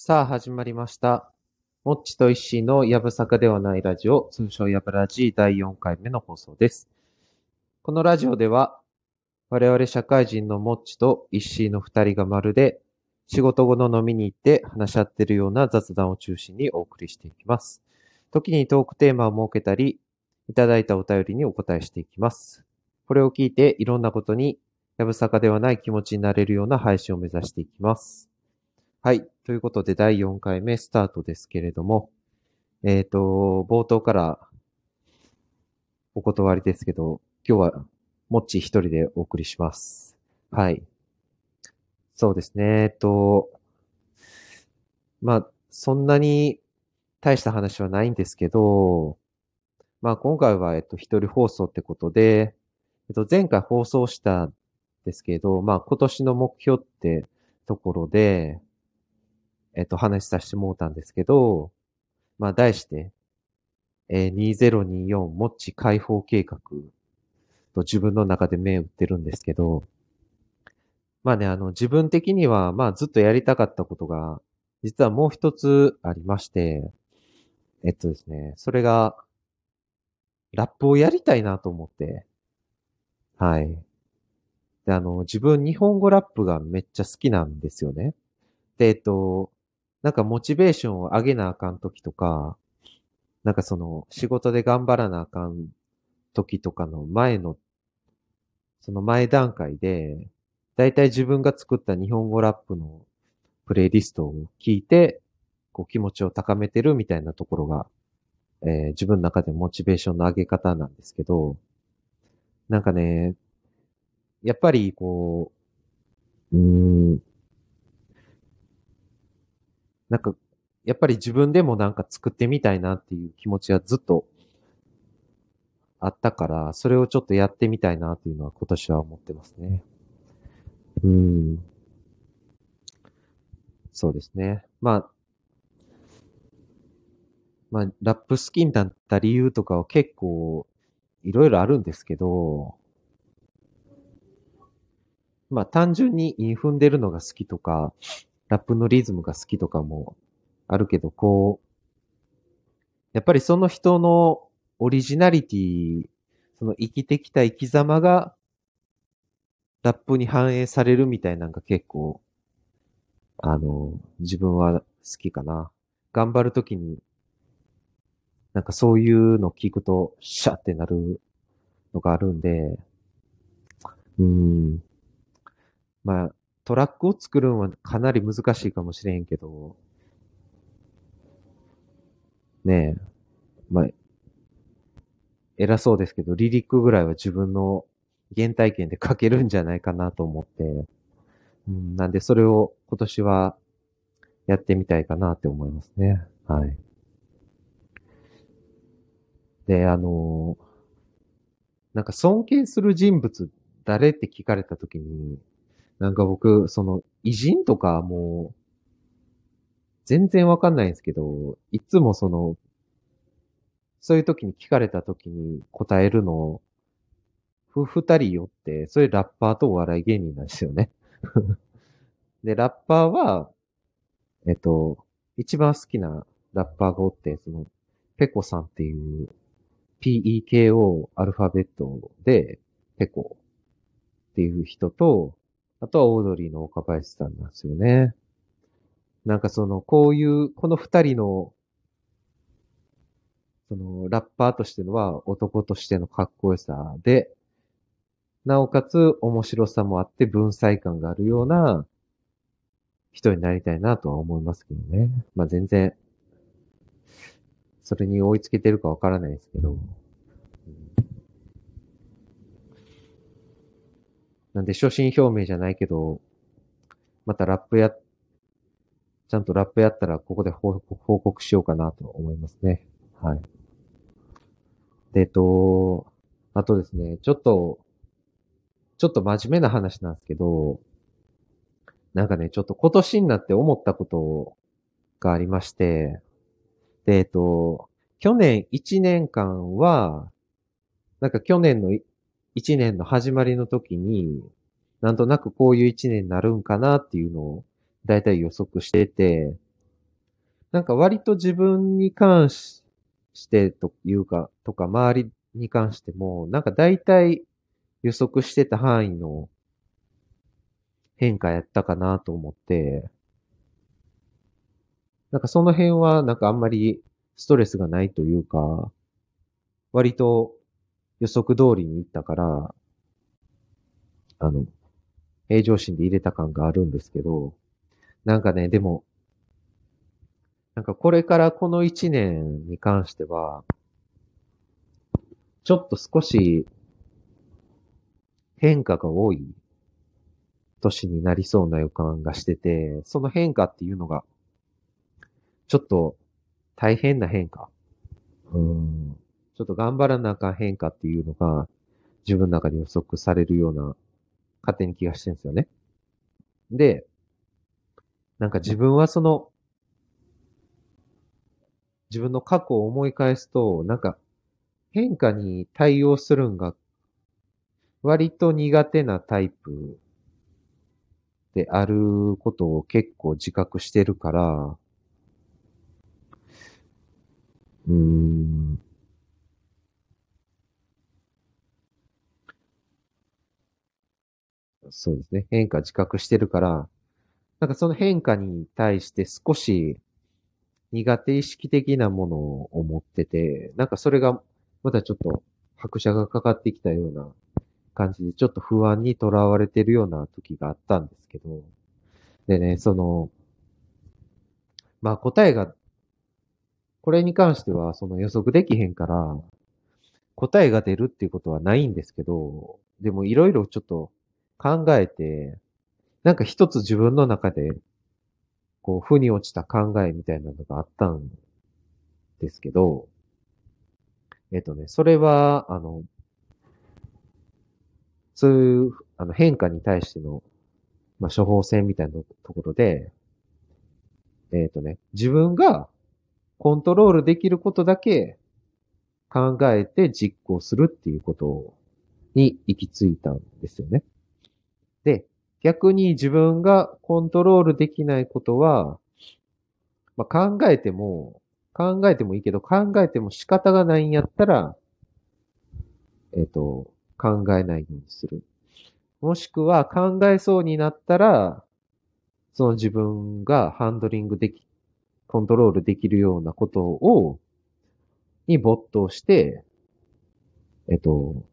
さあ始まりました。もっちと石のやぶさかではないラジオ、通称やぶラジ第4回目の放送です。このラジオでは、我々社会人のもっちと石井の二人がまるで、仕事後の飲みに行って話し合ってるような雑談を中心にお送りしていきます。時にトークテーマを設けたり、いただいたお便りにお答えしていきます。これを聞いていろんなことにやぶさかではない気持ちになれるような配信を目指していきます。はい。ということで、第4回目スタートですけれども、えっ、と、冒頭からお断りですけど、今日はもっち一人でお送りします。はい。そうですね。えっと、まあ、そんなに大した話はないんですけど、まあ今回は、えっと、一人放送ってことで、えっと、前回放送したんですけど、まあ今年の目標ってところで、えっと、話しさせてもうたんですけど、まあ題して、えー2024もっち解放計画と自分の中で目打ってるんですけど、まあね、あの、自分的には、まあずっとやりたかったことが、実はもう一つありまして、えっとですね、それが、ラップをやりたいなと思って、はい。で、あの、自分日本語ラップがめっちゃ好きなんですよね。で、えっと、なんかモチベーションを上げなあかん時とか、なんかその仕事で頑張らなあかん時とかの前の、その前段階で、だいたい自分が作った日本語ラップのプレイリストを聞いて、こう気持ちを高めてるみたいなところが、えー自分の中でモチベーションの上げ方なんですけど、なんかね、やっぱりこう、うん、なんか、やっぱり自分でもなんか作ってみたいなっていう気持ちがずっとあったから、それをちょっとやってみたいなっていうのは今年は思ってますね。うん。そうですね。まあ、まあ、ラップ好きになった理由とかは結構いろいろあるんですけど、まあ単純に踏んでるのが好きとか、ラップのリズムが好きとかもあるけど、こう、やっぱりその人のオリジナリティ、その生きてきた生き様が、ラップに反映されるみたいなのが結構、あの、自分は好きかな。頑張るときに、なんかそういうの聞くと、シャってなるのがあるんで、うん。まあ、トラックを作るのはかなり難しいかもしれんけど、ねえ、まあ、偉そうですけど、リリックぐらいは自分の原体験で書けるんじゃないかなと思って、うん、なんでそれを今年はやってみたいかなって思いますね。はい。で、あのなんか尊敬する人物誰って聞かれたときに、なんか僕、その偉人とかもう、全然わかんないんですけど、いつもその、そういう時に聞かれた時に答えるの、ふ、二人よって、それラッパーとお笑い芸人なんですよね。で、ラッパーは、えっと、一番好きなラッパーがおって、その、ペコさんっていう、PEKO アルファベットで、ペコっていう人と、あとはオードリーの岡林さんなんですよね。なんかその、こういう、この二人の、その、ラッパーとしてのは男としてのかっこよさで、なおかつ面白さもあって文才感があるような人になりたいなとは思いますけどね。まあ全然、それに追いつけてるかわからないですけど。うんなんで、初心表明じゃないけど、またラップや、ちゃんとラップやったら、ここで報告しようかなと思いますね。はい。で、えっと、あとですね、ちょっと、ちょっと真面目な話なんですけど、なんかね、ちょっと今年になって思ったことがありまして、で、えっと、去年1年間は、なんか去年の1年の始まりの時に、なんとなくこういう1年になるんかなっていうのを、だいたい予測してて、なんか割と自分に関してというか、とか周りに関しても、なんか大体予測してた範囲の変化やったかなと思って、なんかその辺はなんかあんまりストレスがないというか、割と予測通りに行ったから、あの、平常心で入れた感があるんですけど、なんかね、でも、なんかこれからこの一年に関しては、ちょっと少し変化が多い年になりそうな予感がしてて、その変化っていうのが、ちょっと大変な変化。うん。ちょっと頑張らなあかん変化っていうのが、自分の中に予測されるような、勝手に気がしてるんですよね。で、なんか自分はその、自分の過去を思い返すと、なんか変化に対応するんが割と苦手なタイプであることを結構自覚してるから、うーん。そうですね。変化自覚してるから、なんかその変化に対して少し苦手意識的なものを持ってて、なんかそれがまたちょっと拍車がかかってきたような感じで、ちょっと不安にとらわれてるような時があったんですけど、でね、その、まあ答えが、これに関してはその予測できへんから、答えが出るっていうことはないんですけど、でもいろいろちょっと考えて、なんか一つ自分の中で、こう、負に落ちた考えみたいなのがあったんですけど、えっとね、それは、あの、そういう、あの、変化に対しての、まあ、処方箋みたいなところで、えっとね、自分がコントロールできることだけ考えて実行するっていうことに行き着いたんですよね。で、逆に自分がコントロールできないことは、まあ、考えても考えてもいいけど、考えても仕方がないんやったら、えっ、ー、と、考えないようにする。もしくは考えそうになったら、その自分がハンドリングでき、コントロールできるようなことを、に没頭して、えっと、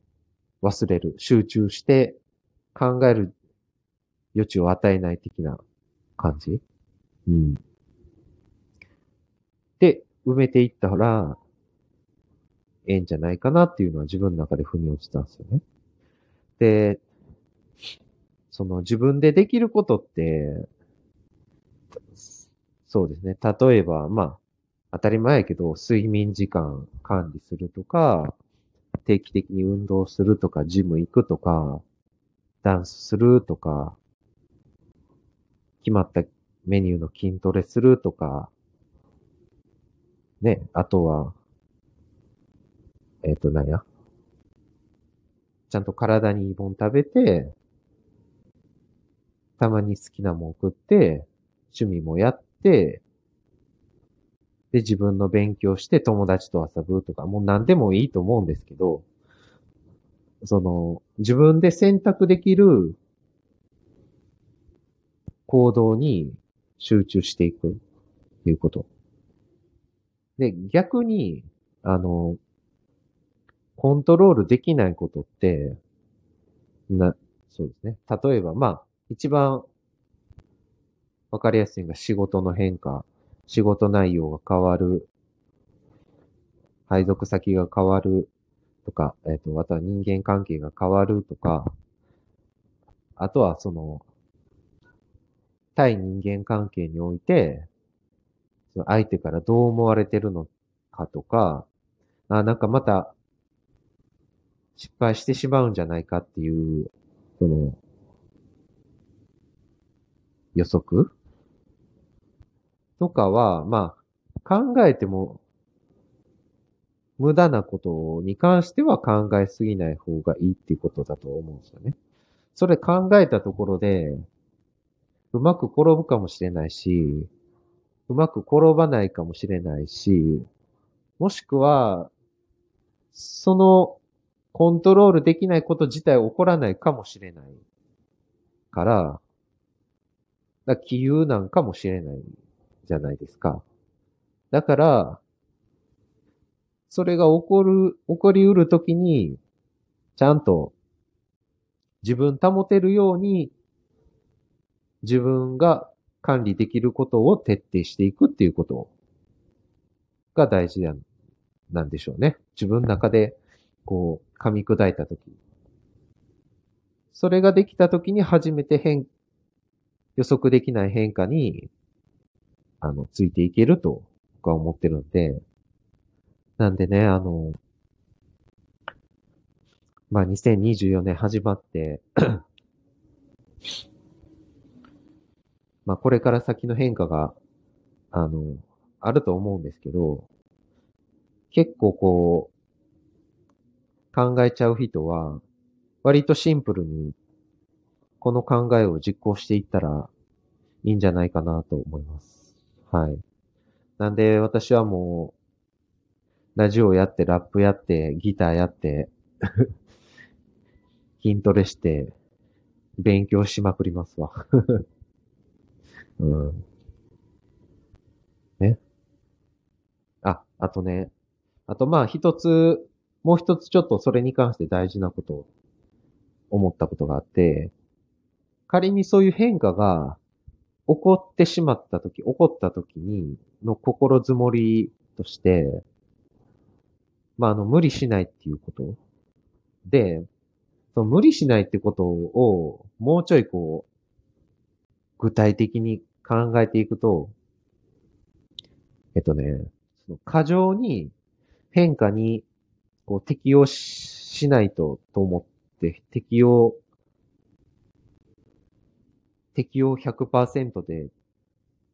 忘れる、集中して考える余地を与えない的な感じ？うん。で、埋めていったら、ええんじゃないかなっていうのは自分の中で腑に落ちたんですよね。で、その自分でできることって、そうですね。例えば、まあ、当たり前やけど、睡眠時間管理するとか、定期的に運動するとか、ジム行くとか、ダンスするとか、決まったメニューの筋トレするとか、ね、あとは、えっ、ー、と、何や？ちゃんと体にいいもん食べて、たまに好きなもん食って、趣味もやって、で、自分の勉強して友達と遊ぶとか、もう何でもいいと思うんですけど、その、自分で選択できる行動に集中していくっていうこと。で、逆に、あの、コントロールできないことって、な、そうですね。例えば、まあ、一番わかりやすいのが仕事の変化、仕事内容が変わる、配属先が変わるとか、えっ、ー、と、あとは人間関係が変わるとか、あとはその、対人間関係において、その相手からどう思われてるのかとか、あなんかまた失敗してしまうんじゃないかっていう、その、予測とかは、まあ、考えても、無駄なことに関しては考えすぎない方がいいっていうことだと思うんですよね。それ考えたところで、うまく転ぶかもしれないし、うまく転ばないかもしれないし、もしくは、そのコントロールできないこと自体起こらないかもしれないから、だ気憂なんかもしれないじゃないですか。だから、それが起こる、起こりうるときに、ちゃんと自分保てるように、自分が管理できることを徹底していくっていうことが大事なんでしょうね。自分の中で、こう、噛み砕いたとき。それができたときに初めて変、予測できない変化に、あの、ついていけると僕は思ってるんで、なんでね、あの、まあ、2024年始まってまあ、これから先の変化が、あの、あると思うんですけど、結構こう、考えちゃう人は、割とシンプルに、この考えを実行していったらいいんじゃないかなと思います。はい。なんで、私はもう、ラジオやって、ラップやって、ギターやって 筋トレして、勉強しまくりますわ うん。ね。あ、あとね。あとまあ一つ、もう一つちょっとそれに関して大事なことを思ったことがあって、仮にそういう変化が起こってしまったとき、起こったときにの心づもりとして、まああの無理しないっていうことで、その無理しないってことをもうちょいこう具体的に考えていくと、えっとね、その過剰に変化にこう適応しないとと思って適応、適応100%で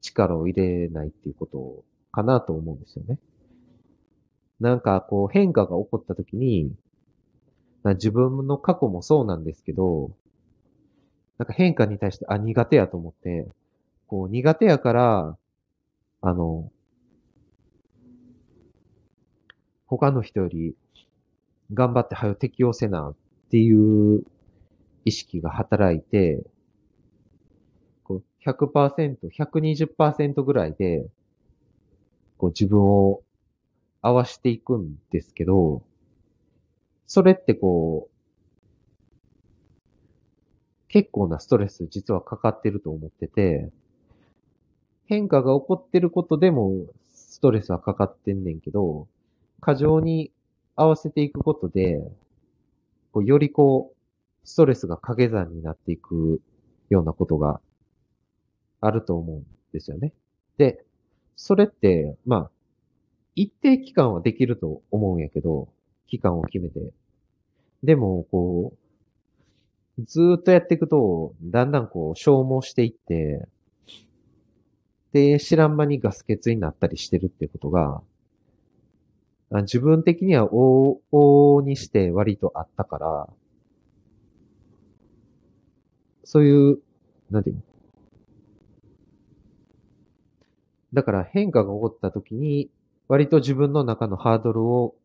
力を入れないっていうことかなと思うんですよね。なんかこう変化が起こった時に、自分の過去もそうなんですけど、なんか変化に対して、あ、苦手やと思って、こう、苦手やから、あの、他の人より頑張って早適応せなっていう意識が働いて、こう100%、120%ぐらいで、こう自分を合わせていくんですけど、それってこう、結構なストレス実はかかってると思ってて、変化が起こってることでもストレスはかかってんねんけど、過剰に合わせていくことで、こうよりこう、ストレスが掛け算になっていくようなことがあると思うんですよね。で、それって、まあ、一定期間はできると思うんやけど、期間を決めて。でも、こう、ずっとやっていくと、だんだんこう消耗していって、で、知らん間にガス欠になったりしてるってことが、自分的には往々にして割とあったから、そういう、なんていうの？だから変化が起こった時に、割と自分の中のハードルを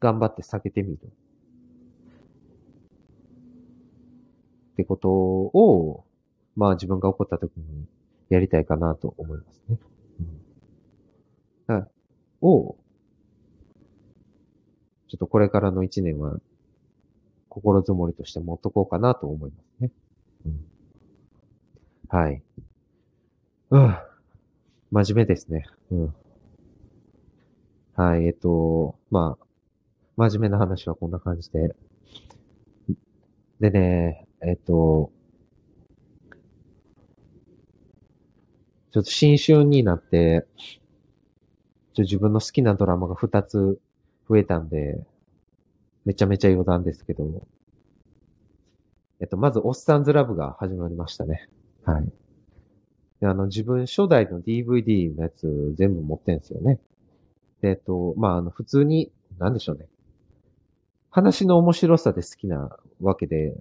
頑張って下げてみる。ってことを、まあ自分が起こった時にやりたいかなと思いますね。うん、を、ちょっとこれからの一年は心づもりとして持っとこうかなと思いますね。うん、はい。うん。真面目ですね。うん。はい、えっと、まあ、真面目な話はこんな感じで。でね、えっと、ちょっと新春になって、ちょ自分の好きなドラマが2つ増えたんで、めちゃめちゃ余談ですけど、えっと、まず、おっさんずラブが始まりましたね。はい。で、あの、自分初代の DVD のやつ全部持ってんすよね。で、えっと、まあ、あの、普通に、なんでしょうね。話の面白さで好きなわけで、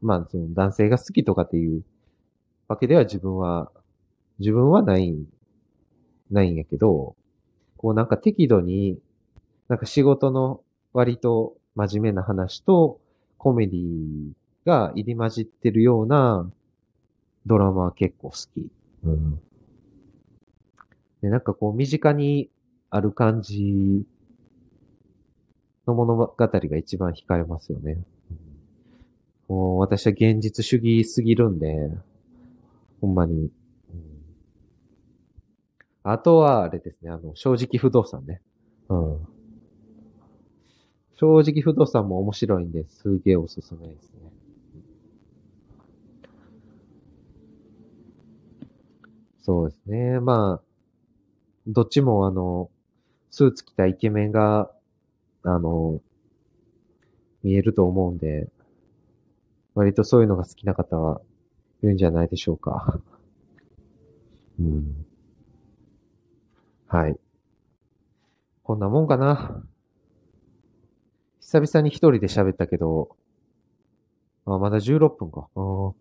まあ、その男性が好きとかっていうわけでは自分は、自分はないんないんやけど、こうなんか適度に、なんか仕事の割と真面目な話とコメディが入り混じってるようなドラマは結構好き。うん。で、なんかこう身近にある感じの物語が一番惹かれますよね。もう私は現実主義すぎるんで、ほんまに。あとは、あれですね、あの、正直不動産ね。うん。正直不動産も面白いんで、すげえおすすめですね。そうですね。まあ、どっちもあの、スーツ着たイケメンが、あの、見えると思うんで、割とそういうのが好きな方はいるんじゃないでしょうか。うん。はい。こんなもんかな。久々に一人で喋ったけど、あ、まだ16分か。あ